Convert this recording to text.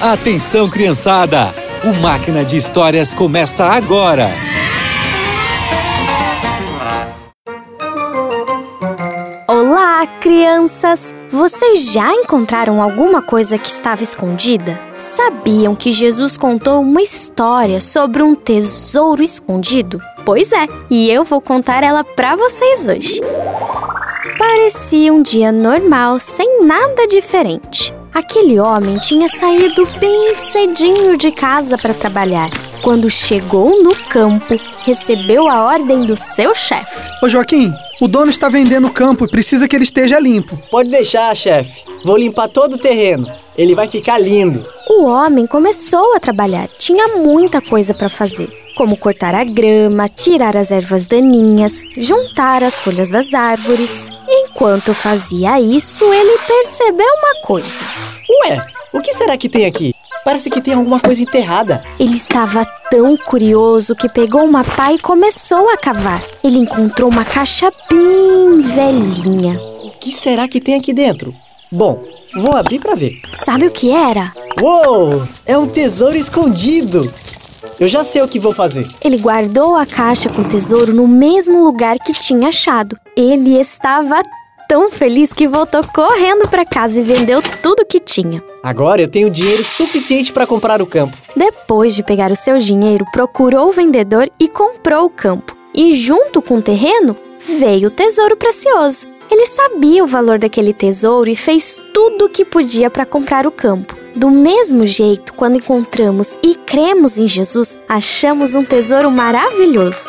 Atenção, criançada! O Máquina de Histórias começa agora! Olá, crianças! Vocês já encontraram alguma coisa que estava escondida? Sabiam que Jesus contou uma história sobre um tesouro escondido? Pois é, e eu vou contar ela para vocês hoje. Parecia um dia normal, sem nada diferente. Aquele homem tinha saído bem cedinho de casa para trabalhar. Quando chegou no campo, recebeu a ordem do seu chefe. Ô Joaquim, o dono está vendendo o campo e precisa que ele esteja limpo. Pode deixar, chefe. Vou limpar todo o terreno. Ele vai ficar lindo. O homem começou a trabalhar. Tinha muita coisa para fazer, como cortar a grama, tirar as ervas daninhas, juntar as folhas das árvores. Enquanto fazia isso, ele percebeu uma coisa. Ué, o que será que tem aqui? Parece que tem alguma coisa enterrada. Ele estava tão curioso que pegou uma pá e começou a cavar. Ele encontrou uma caixa bem velhinha. O que será que tem aqui dentro? Bom, vou abrir para ver. Sabe o que era? Uou! É um tesouro escondido! Eu já sei o que vou fazer. Ele guardou a caixa com o tesouro no mesmo lugar que tinha achado. Ele estava tão feliz que voltou correndo para casa e vendeu tudo que tinha. Agora eu tenho dinheiro suficiente para comprar o campo. Depois de pegar o seu dinheiro, procurou o vendedor e comprou o campo. E junto com o terreno, veio o tesouro precioso. Ele sabia o valor daquele tesouro e fez tudo o que podia para comprar o campo. Do mesmo jeito, quando encontramos e cremos em Jesus, achamos um tesouro maravilhoso.